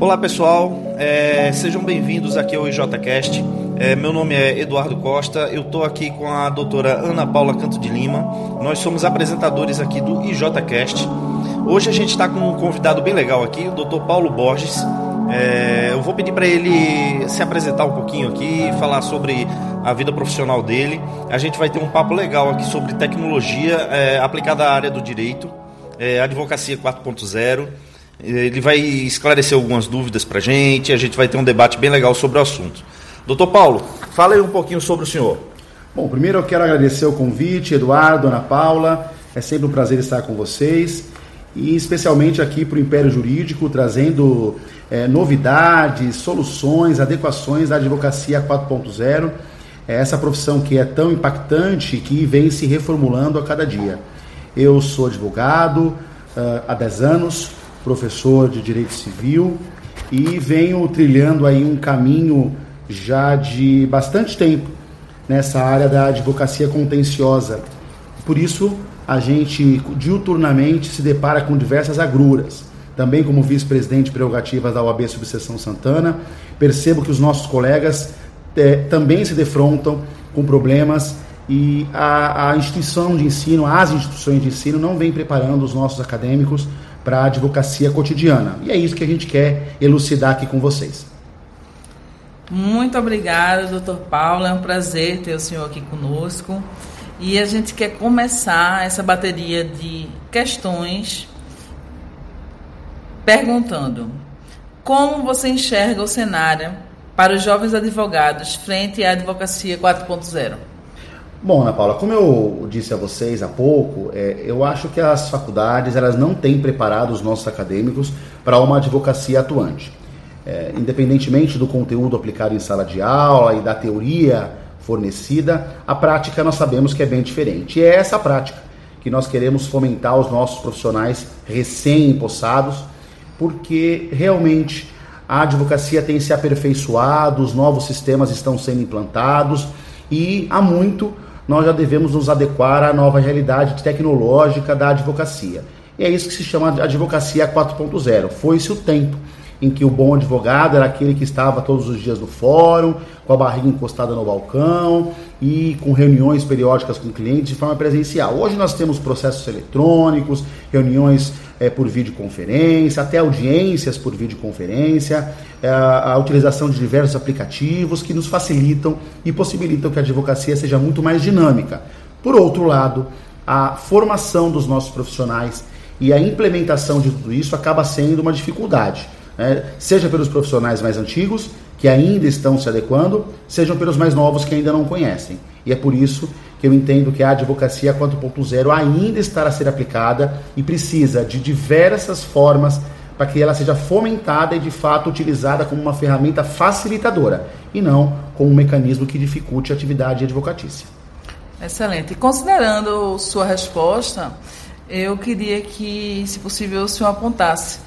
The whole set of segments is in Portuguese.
Olá pessoal, é, sejam bem-vindos aqui ao IJCast. É, meu nome é Eduardo Costa, eu estou aqui com a doutora Ana Paula Canto de Lima. Nós somos apresentadores aqui do IJCast. Hoje a gente está com um convidado bem legal aqui, o doutor Paulo Borges. É, eu vou pedir para ele se apresentar um pouquinho aqui, falar sobre a vida profissional dele. A gente vai ter um papo legal aqui sobre tecnologia é, aplicada à área do direito, é, advocacia 4.0. Ele vai esclarecer algumas dúvidas para a gente, a gente vai ter um debate bem legal sobre o assunto. Doutor Paulo, fala aí um pouquinho sobre o senhor. Bom, primeiro eu quero agradecer o convite, Eduardo, Ana Paula. É sempre um prazer estar com vocês e especialmente aqui para o Império Jurídico, trazendo é, novidades, soluções, adequações da advocacia 4.0. É essa profissão que é tão impactante que vem se reformulando a cada dia. Eu sou advogado uh, há 10 anos, professor de Direito Civil e venho trilhando aí um caminho já de bastante tempo nessa área da advocacia contenciosa. Por isso, a gente diuturnamente se depara com diversas agruras. Também como vice-presidente prerrogativas da OAB Subseção Santana, percebo que os nossos colegas é, também se defrontam com problemas e a, a instituição de ensino, as instituições de ensino não vêm preparando os nossos acadêmicos para a advocacia cotidiana. E é isso que a gente quer elucidar aqui com vocês. Muito obrigada, doutor Paulo. É um prazer ter o senhor aqui conosco. E a gente quer começar essa bateria de questões perguntando como você enxerga o cenário para os jovens advogados frente à advocacia 4.0? Bom, Ana Paula, como eu disse a vocês há pouco, é, eu acho que as faculdades elas não têm preparado os nossos acadêmicos para uma advocacia atuante. É, independentemente do conteúdo aplicado em sala de aula e da teoria fornecida, a prática nós sabemos que é bem diferente. E é essa prática que nós queremos fomentar os nossos profissionais recém-empossados, porque realmente a advocacia tem se aperfeiçoado, os novos sistemas estão sendo implantados e há muito nós já devemos nos adequar à nova realidade tecnológica da advocacia. E é isso que se chama advocacia 4.0. Foi-se o tempo em que o bom advogado era aquele que estava todos os dias no fórum, com a barriga encostada no balcão e com reuniões periódicas com clientes de forma presencial. Hoje nós temos processos eletrônicos, reuniões é, por videoconferência, até audiências por videoconferência, é, a utilização de diversos aplicativos que nos facilitam e possibilitam que a advocacia seja muito mais dinâmica. Por outro lado, a formação dos nossos profissionais e a implementação de tudo isso acaba sendo uma dificuldade né? seja pelos profissionais mais antigos, que ainda estão se adequando, sejam pelos mais novos que ainda não conhecem. E é por isso que eu entendo que a advocacia 4.0 ainda está a ser aplicada e precisa de diversas formas para que ela seja fomentada e de fato utilizada como uma ferramenta facilitadora e não como um mecanismo que dificulte a atividade advocatícia. Excelente. Considerando sua resposta, eu queria que, se possível, o senhor apontasse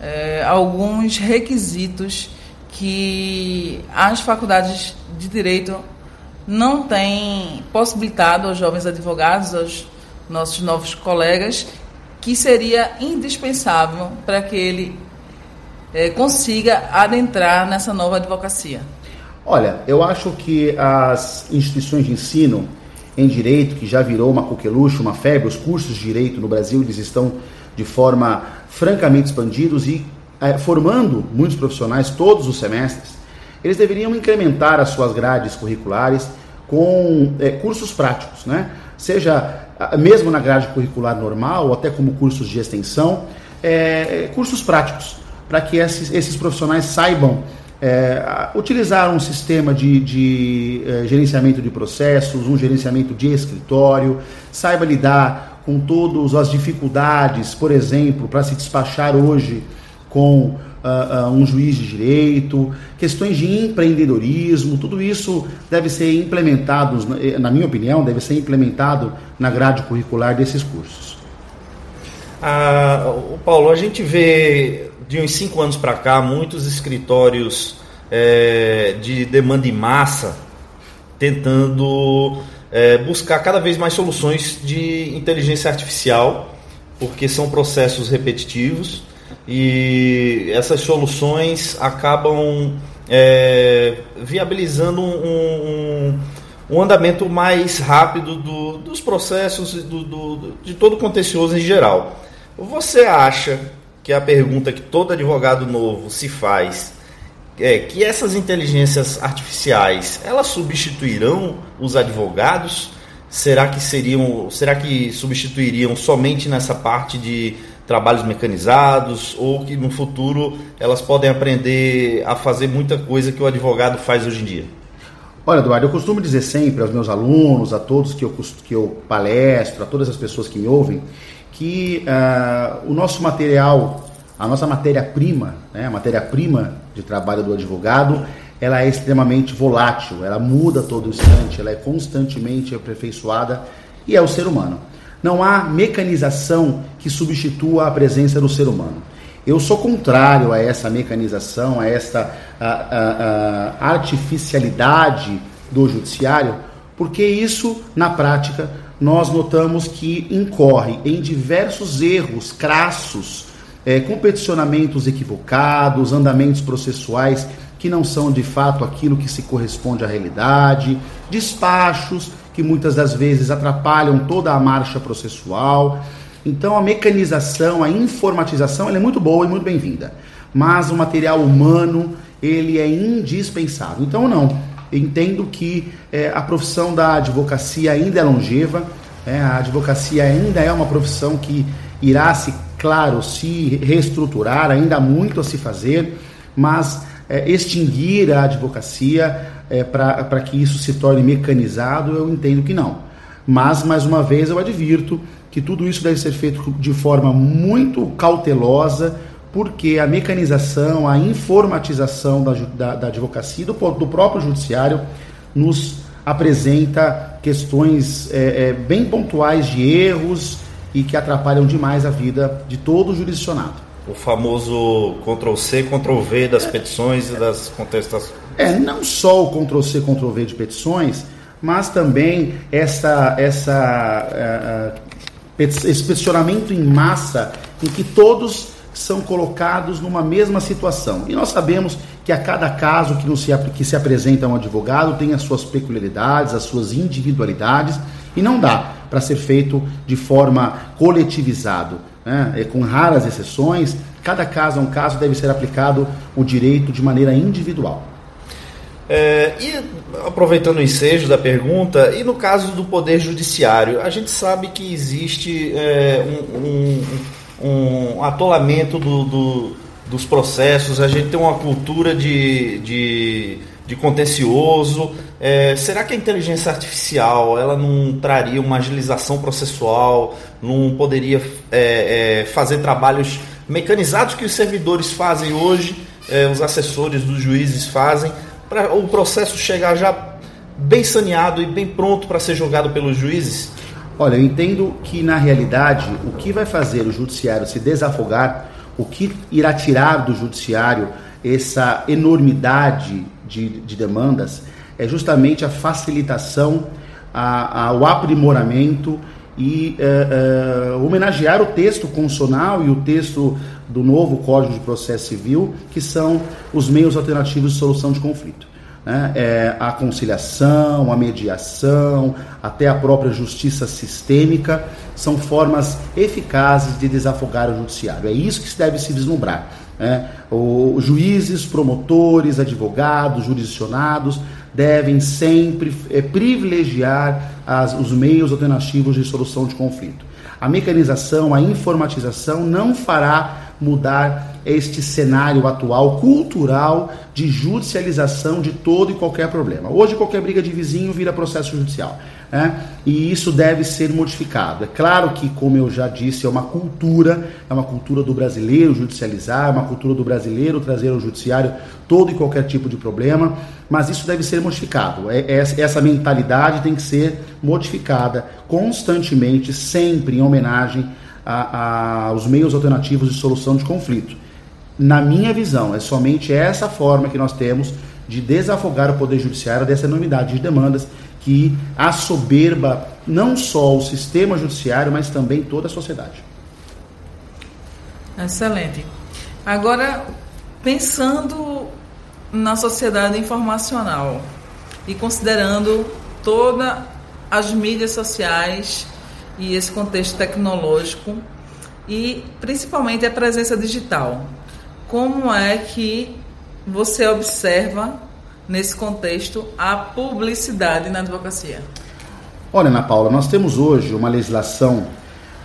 é, alguns requisitos que as faculdades de direito não têm possibilitado aos jovens advogados, aos nossos novos colegas, que seria indispensável para que ele é, consiga adentrar nessa nova advocacia? Olha, eu acho que as instituições de ensino em direito, que já virou uma coqueluche, uma febre, os cursos de direito no Brasil, eles estão de forma francamente expandidos e é, formando muitos profissionais todos os semestres, eles deveriam incrementar as suas grades curriculares com é, cursos práticos, né? seja mesmo na grade curricular normal ou até como cursos de extensão, é, cursos práticos, para que esses, esses, profissionais saibam é, utilizar um sistema de, de gerenciamento de processos, um gerenciamento de escritório, saiba lidar com todas as dificuldades, por exemplo, para se despachar hoje com uh, uh, um juiz de direito, questões de empreendedorismo, tudo isso deve ser implementado, na minha opinião, deve ser implementado na grade curricular desses cursos. Ah, Paulo, a gente vê de uns cinco anos para cá muitos escritórios é, de demanda em massa tentando é, buscar cada vez mais soluções de inteligência artificial, porque são processos repetitivos. E essas soluções acabam é, viabilizando um, um, um, andamento mais rápido do, dos processos do, do, de todo o contencioso em geral. Você acha que a pergunta que todo advogado novo se faz é que essas inteligências artificiais elas substituirão os advogados? Será que seriam, será que substituiriam somente nessa parte de trabalhos mecanizados ou que no futuro elas podem aprender a fazer muita coisa que o advogado faz hoje em dia? Olha, Eduardo, eu costumo dizer sempre aos meus alunos, a todos que eu, que eu palestro, a todas as pessoas que me ouvem, que uh, o nosso material, a nossa matéria-prima, né, a matéria-prima de trabalho do advogado, ela é extremamente volátil, ela muda todo instante, ela é constantemente aperfeiçoada e é o ser humano. Não há mecanização que substitua a presença do ser humano. Eu sou contrário a essa mecanização, a esta a, a, a artificialidade do judiciário, porque isso, na prática, nós notamos que incorre em diversos erros crassos, é, competicionamentos equivocados, andamentos processuais que não são de fato aquilo que se corresponde à realidade, despachos que muitas das vezes atrapalham toda a marcha processual. Então a mecanização, a informatização, é muito boa e muito bem-vinda, mas o material humano ele é indispensável. Então não, entendo que é, a profissão da advocacia ainda é longeva, é, a advocacia ainda é uma profissão que irá se, claro, se reestruturar, ainda há muito a se fazer, mas é, extinguir a advocacia é, para que isso se torne mecanizado, eu entendo que não. Mas, mais uma vez, eu advirto que tudo isso deve ser feito de forma muito cautelosa, porque a mecanização, a informatização da, da, da advocacia, do, do próprio judiciário, nos apresenta questões é, é, bem pontuais de erros e que atrapalham demais a vida de todo o jurisdicionado o famoso Ctrl-C, Ctrl-V das petições e das contestações. É, não só o Ctrl-C, Ctrl-V de petições, mas também essa, essa, uh, esse peticionamento em massa em que todos são colocados numa mesma situação. E nós sabemos que a cada caso que, se, que se apresenta a um advogado tem as suas peculiaridades, as suas individualidades, e não dá para ser feito de forma coletivizado né, com raras exceções, cada caso é um caso, deve ser aplicado o direito de maneira individual. É, e aproveitando o ensejo da pergunta, e no caso do Poder Judiciário, a gente sabe que existe é, um, um, um, atolamento do, do, dos processos, a gente tem uma cultura de, de de contencioso. É, será que a inteligência artificial ela não traria uma agilização processual, não poderia é, é, fazer trabalhos mecanizados que os servidores fazem hoje, é, os assessores dos juízes fazem, para o processo chegar já bem saneado e bem pronto para ser julgado pelos juízes? Olha, eu entendo que na realidade o que vai fazer o judiciário se desafogar, o que irá tirar do judiciário essa enormidade de, de demandas é justamente a facilitação, a, a, o aprimoramento e é, é, homenagear o texto constitucional e o texto do novo Código de Processo Civil, que são os meios alternativos de solução de conflito. Né? É, a conciliação, a mediação, até a própria justiça sistêmica, são formas eficazes de desafogar o judiciário. É isso que se deve se vislumbrar. Né? Os juízes, promotores, advogados, jurisdicionados devem sempre é, privilegiar as, os meios alternativos de solução de conflito. A mecanização, a informatização não fará mudar este cenário atual cultural de judicialização de todo e qualquer problema. Hoje, qualquer briga de vizinho vira processo judicial. Né? E isso deve ser modificado. É claro que, como eu já disse, é uma cultura, é uma cultura do brasileiro judicializar, é uma cultura do brasileiro trazer ao judiciário todo e qualquer tipo de problema, mas isso deve ser modificado. É, é, essa mentalidade tem que ser modificada constantemente, sempre em homenagem aos meios alternativos de solução de conflito. Na minha visão, é somente essa forma que nós temos de desafogar o Poder Judiciário dessa enormidade de demandas que assoberba não só o sistema judiciário, mas também toda a sociedade. Excelente. Agora, pensando na sociedade informacional e considerando todas as mídias sociais e esse contexto tecnológico e principalmente a presença digital. Como é que você observa nesse contexto a publicidade na advocacia? Olha, Ana Paula, nós temos hoje uma legislação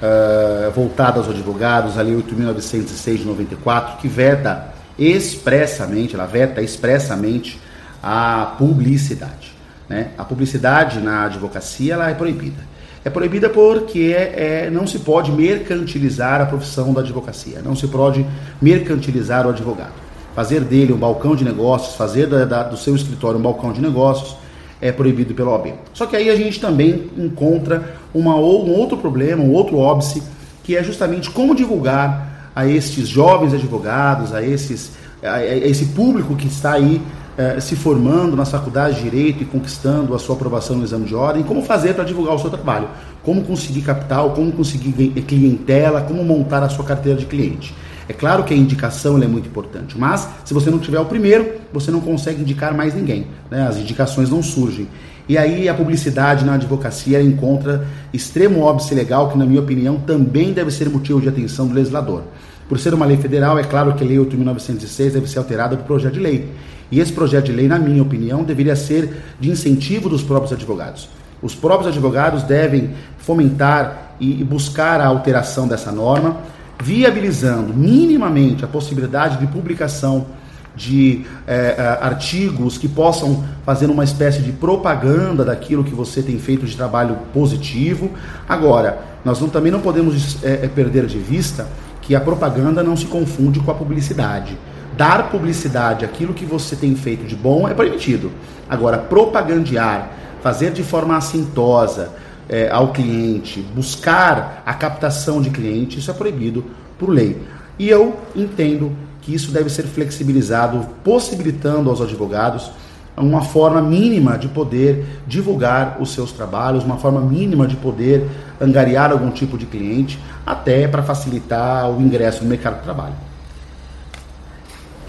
uh, voltada aos advogados, a Lei 8.906 de 94, que veta expressamente, ela veta expressamente a publicidade. Né? A publicidade na advocacia ela é proibida. É proibida porque é, é, não se pode mercantilizar a profissão da advocacia, não se pode mercantilizar o advogado. Fazer dele um balcão de negócios, fazer da, da, do seu escritório um balcão de negócios, é proibido pela OAB. Só que aí a gente também encontra uma, um outro problema, um outro óbice, que é justamente como divulgar a estes jovens advogados, a, esses, a, a esse público que está aí eh, se formando nas faculdades de Direito e conquistando a sua aprovação no exame de ordem, como fazer para divulgar o seu trabalho, como conseguir capital, como conseguir clientela, como montar a sua carteira de cliente. É claro que a indicação é muito importante, mas se você não tiver o primeiro, você não consegue indicar mais ninguém. Né? As indicações não surgem. E aí a publicidade na advocacia encontra extremo óbice legal, que na minha opinião também deve ser motivo de atenção do legislador. Por ser uma lei federal, é claro que a Lei 8.906 deve ser alterada por projeto de lei. E esse projeto de lei, na minha opinião, deveria ser de incentivo dos próprios advogados. Os próprios advogados devem fomentar e buscar a alteração dessa norma, viabilizando minimamente a possibilidade de publicação de é, artigos que possam fazer uma espécie de propaganda daquilo que você tem feito de trabalho positivo. Agora, nós não, também não podemos é, perder de vista que a propaganda não se confunde com a publicidade. Dar publicidade àquilo que você tem feito de bom é permitido. Agora, propagandear, fazer de forma assintosa, é, ao cliente, buscar a captação de cliente, isso é proibido por lei. E eu entendo que isso deve ser flexibilizado, possibilitando aos advogados uma forma mínima de poder divulgar os seus trabalhos, uma forma mínima de poder angariar algum tipo de cliente, até para facilitar o ingresso no mercado de trabalho.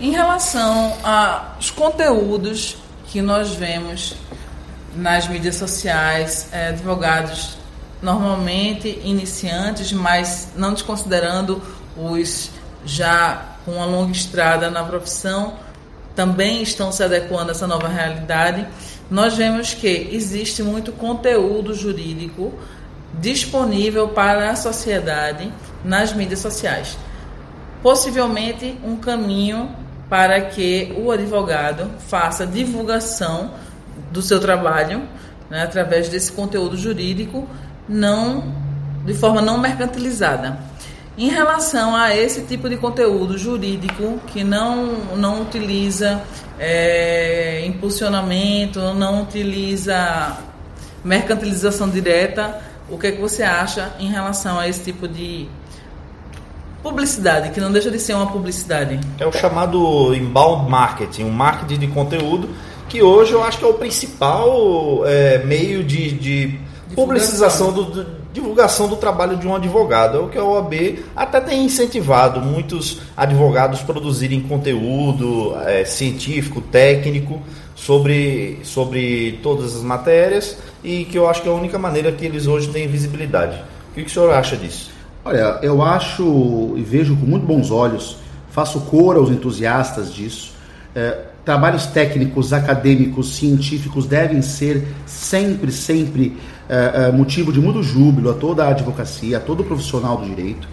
Em relação aos conteúdos que nós vemos nas mídias sociais, é, advogados normalmente iniciantes, mas não desconsiderando os já com uma longa estrada na profissão, também estão se adequando a essa nova realidade. Nós vemos que existe muito conteúdo jurídico disponível para a sociedade nas mídias sociais. Possivelmente um caminho para que o advogado faça divulgação do seu trabalho, né, através desse conteúdo jurídico, não de forma não mercantilizada. Em relação a esse tipo de conteúdo jurídico que não, não utiliza é, impulsionamento, não utiliza mercantilização direta, o que, é que você acha em relação a esse tipo de publicidade, que não deixa de ser uma publicidade? É o chamado inbound marketing, um marketing de conteúdo que hoje eu acho que é o principal é, meio de, de publicização do, do, divulgação do trabalho de um advogado. É o que a OAB até tem incentivado muitos advogados produzirem conteúdo é, científico, técnico sobre, sobre todas as matérias e que eu acho que é a única maneira que eles hoje têm visibilidade. O que, que o senhor acha disso? Olha, eu acho e vejo com muito bons olhos, faço cor aos entusiastas disso. É, trabalhos técnicos, acadêmicos, científicos devem ser sempre, sempre uh, motivo de muito júbilo a toda a advocacia, a todo profissional do direito.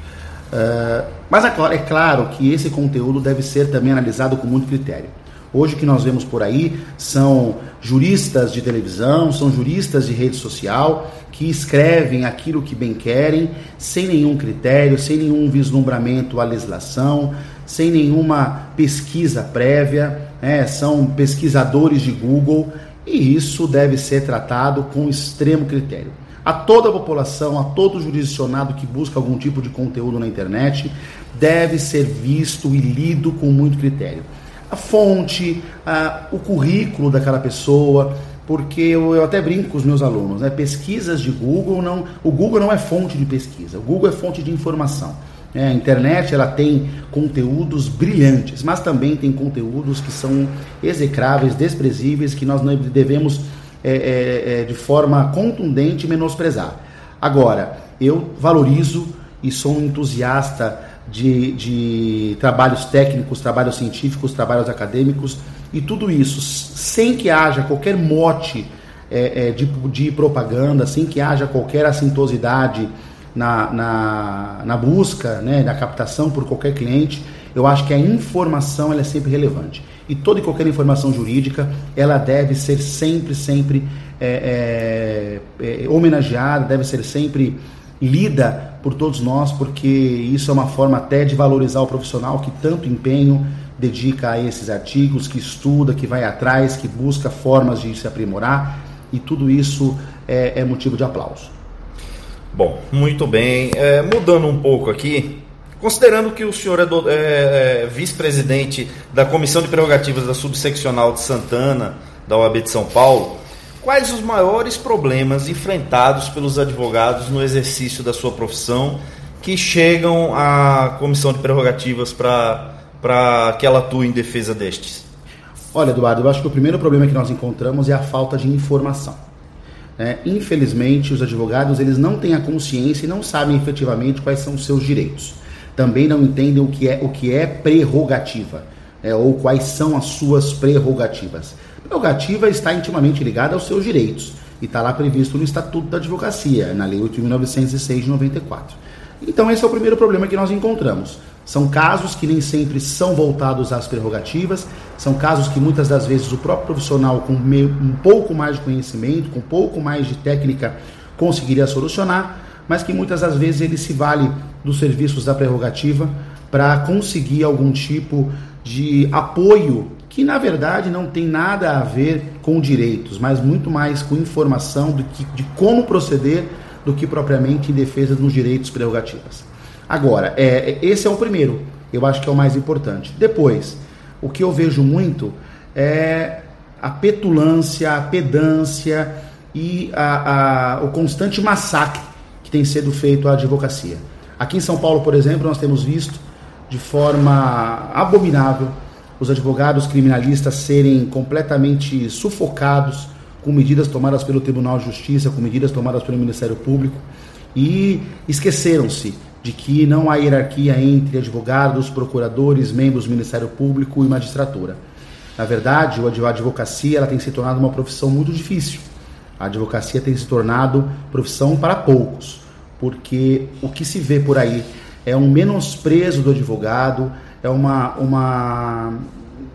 Uh, mas é claro, é claro que esse conteúdo deve ser também analisado com muito critério. Hoje o que nós vemos por aí são juristas de televisão, são juristas de rede social que escrevem aquilo que bem querem, sem nenhum critério, sem nenhum vislumbramento à legislação, sem nenhuma pesquisa prévia é, são pesquisadores de Google e isso deve ser tratado com extremo critério. A toda a população, a todo jurisdicionado que busca algum tipo de conteúdo na internet, deve ser visto e lido com muito critério. A fonte, a, o currículo daquela pessoa, porque eu, eu, até brinco com os meus alunos, né? pesquisas de Google não, o Google não é fonte de pesquisa, o Google é fonte de informação. É, a internet ela tem conteúdos brilhantes, mas também tem conteúdos que são execráveis, desprezíveis, que nós devemos é, é, é, de forma contundente menosprezar. Agora, eu valorizo e sou um entusiasta de, de trabalhos técnicos, trabalhos científicos, trabalhos acadêmicos e tudo isso sem que haja qualquer mote é, é, de, de, propaganda, sem que haja qualquer assintosidade na, na, na, busca, né, na captação por qualquer cliente, eu acho que a informação ela é sempre relevante. E toda e qualquer informação jurídica, ela deve ser sempre, sempre é, é, é homenageada, deve ser sempre lida por todos nós, porque isso é uma forma até de valorizar o profissional que tanto empenho dedica a esses artigos, que estuda, que vai atrás, que busca formas de se aprimorar, e tudo isso é, é motivo de aplauso. Bom, muito bem. É, mudando um pouco aqui, considerando que o senhor é, é, é vice-presidente da Comissão de Prerrogativas da Subseccional de Santana, da OAB de São Paulo, quais os maiores problemas enfrentados pelos advogados no exercício da sua profissão que chegam à Comissão de Prerrogativas para que ela atue em defesa destes? Olha, Eduardo, eu acho que o primeiro problema que nós encontramos é a falta de informação. É, infelizmente, os advogados eles não têm a consciência e não sabem efetivamente quais são os seus direitos. Também não entendem o que é o que é prerrogativa é, ou quais são as suas prerrogativas. Prerrogativa está intimamente ligada aos seus direitos e está lá previsto no Estatuto da Advocacia, na Lei 8.906 de 94. Então, esse é o primeiro problema que nós encontramos. São casos que nem sempre são voltados às prerrogativas, são casos que muitas das vezes o próprio profissional com um pouco mais de conhecimento, com um pouco mais de técnica, conseguiria solucionar, mas que muitas das vezes ele se vale dos serviços da prerrogativa para conseguir algum tipo de apoio que na verdade não tem nada a ver com direitos, mas muito mais com informação do que, de como proceder do que propriamente em defesa dos direitos prerrogativas. Agora, é, é, esse é o primeiro, eu acho que é o mais importante. Depois, o que eu vejo muito é a petulância, a pedância e a, a, o constante massacre que tem sido feito à advocacia. Aqui em São Paulo, por exemplo, nós temos visto de forma abominável os advogados criminalistas serem completamente sufocados com medidas tomadas pelo Tribunal de Justiça, com medidas tomadas pelo Ministério Público e esqueceram-se de que não há hierarquia entre advogados, procuradores, membros do Ministério Público e magistratura. Na verdade, a advocacia ela tem se tornado uma profissão muito difícil. A advocacia tem se tornado profissão para poucos, porque o que se vê por aí é um menosprezo do advogado, é uma, uma,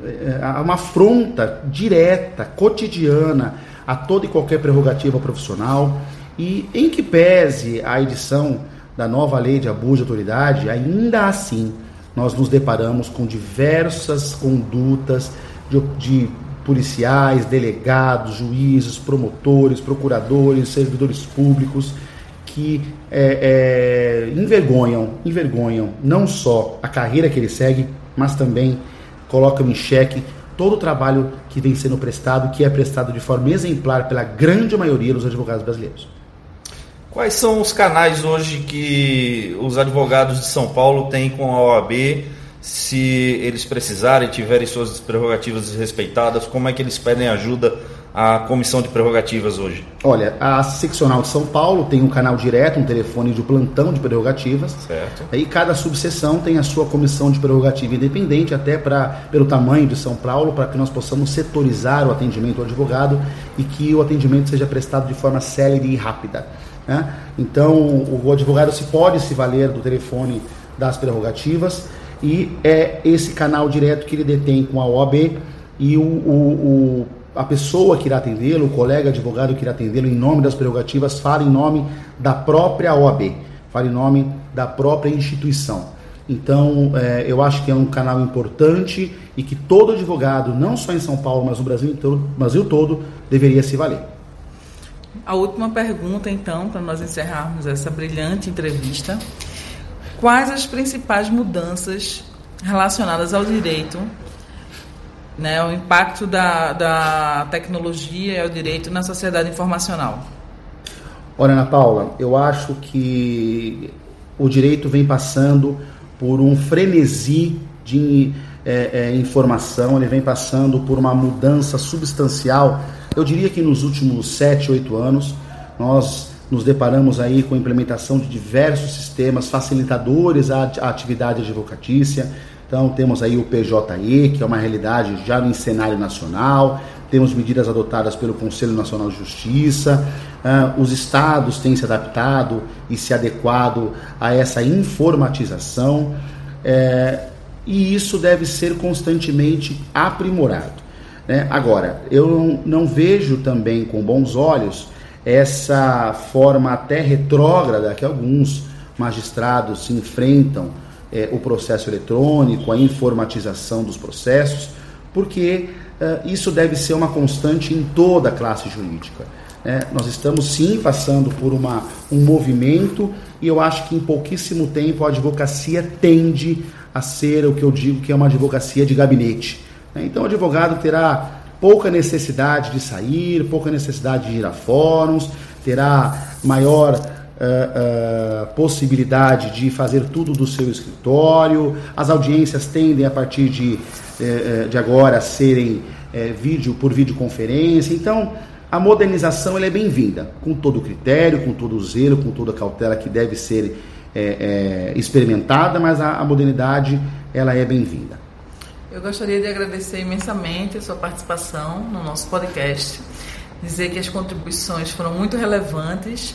é uma afronta direta, cotidiana a toda e qualquer prerrogativa profissional. E em que pese a edição da nova lei de abuso de autoridade, ainda assim nós nos deparamos com diversas condutas de, de policiais, delegados, juízes, promotores, procuradores, servidores públicos que é, é, envergonham, envergonham não só a carreira que ele segue, mas também colocam em xeque todo o trabalho que vem sendo prestado, que é prestado de forma exemplar pela grande maioria dos advogados brasileiros. Quais são os canais hoje que os advogados de São Paulo têm com a OAB? Se eles precisarem, tiverem suas prerrogativas respeitadas, como é que eles pedem ajuda à comissão de prerrogativas hoje? Olha, a seccional de São Paulo tem um canal direto, um telefone de plantão de prerrogativas. Certo. E cada subseção tem a sua comissão de prerrogativa independente, até pra, pelo tamanho de São Paulo, para que nós possamos setorizar o atendimento ao advogado e que o atendimento seja prestado de forma célere e rápida. Né? Então, o advogado se pode se valer do telefone das prerrogativas e é esse canal direto que ele detém com a OAB e o, o, o a pessoa que irá atendê-lo, o colega advogado que irá atendê-lo em nome das prerrogativas, fala em nome da própria OAB, fala em nome da própria instituição. Então, é, eu acho que é um canal importante e que todo advogado, não só em São Paulo, mas no Brasil, todo, Brasil todo, deveria se valer. A última pergunta, então, para nós encerrarmos essa brilhante entrevista. Quais as principais mudanças relacionadas ao direito, né, o impacto da, da tecnologia e ao direito na sociedade informacional? Olha, Ana Paula, eu acho que o direito vem passando por um frenesi de é, é, informação, ele vem passando por uma mudança substancial. Eu diria que nos últimos 7, 8 anos, nós nos deparamos aí com a implementação de diversos sistemas facilitadores à, atividade advocatícia. Então temos aí o PJE, que é uma realidade já no cenário nacional, temos medidas adotadas pelo Conselho Nacional de Justiça, uh, os estados têm se adaptado e se adequado a essa informatização, é, e isso deve ser constantemente aprimorado. Né? Agora, eu não, vejo também com bons olhos essa forma até retrógrada que alguns magistrados se enfrentam é, o processo eletrônico, a informatização dos processos, porque é, isso deve ser uma constante em toda a classe jurídica. É, nós estamos sim passando por uma, um movimento e eu acho que em pouquíssimo tempo a advocacia tende a ser o que eu digo que é uma advocacia de gabinete. Né? Então o advogado terá pouca necessidade de sair, pouca necessidade de ir a fóruns, terá maior uh, uh, possibilidade de fazer tudo do seu escritório. As audiências tendem a partir de, uh, de agora a serem vídeo por videoconferência. Então, a modernização é bem-vinda, com todo o critério, com todo o zelo, com toda a cautela que deve ser experimentada, mas a, a modernidade ela é bem-vinda. Eu gostaria de agradecer imensamente a sua participação no nosso podcast, dizer que as contribuições foram muito relevantes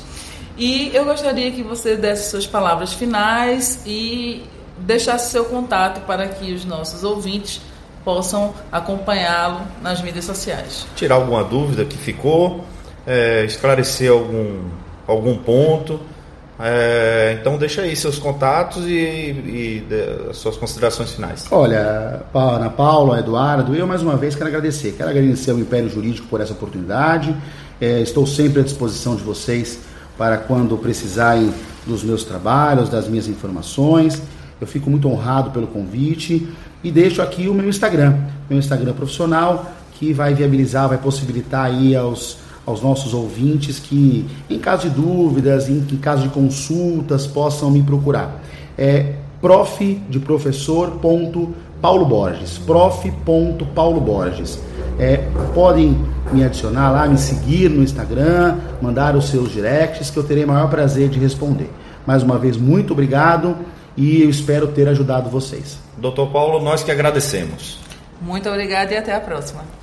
e eu gostaria que você desse suas palavras finais e deixasse seu contato para que os nossos ouvintes possam acompanhá-lo nas mídias sociais. Tirar alguma dúvida que ficou, é, esclarecer algum, algum ponto é, então deixa aí seus contatos e, e de, suas considerações finais. Olha, Ana Paula, Eduardo, eu mais uma vez quero agradecer. Quero agradecer ao Império Jurídico por essa oportunidade. É, estou sempre à disposição de vocês para quando precisarem dos meus trabalhos, das minhas informações. Eu fico muito honrado pelo convite e deixo aqui o meu Instagram, meu Instagram profissional, que vai viabilizar, vai possibilitar aí aos aos nossos ouvintes que, em caso de dúvidas, em, em caso de consultas, possam me procurar. É prof de professor ponto Paulo Borges, prof ponto Paulo Borges. É, podem me adicionar lá, me seguir no Instagram, mandar os seus directs, que eu terei maior prazer de responder. Mais uma vez, muito obrigado e eu espero ter ajudado vocês. Doutor Paulo, nós que agradecemos. Muito obrigado e até a próxima.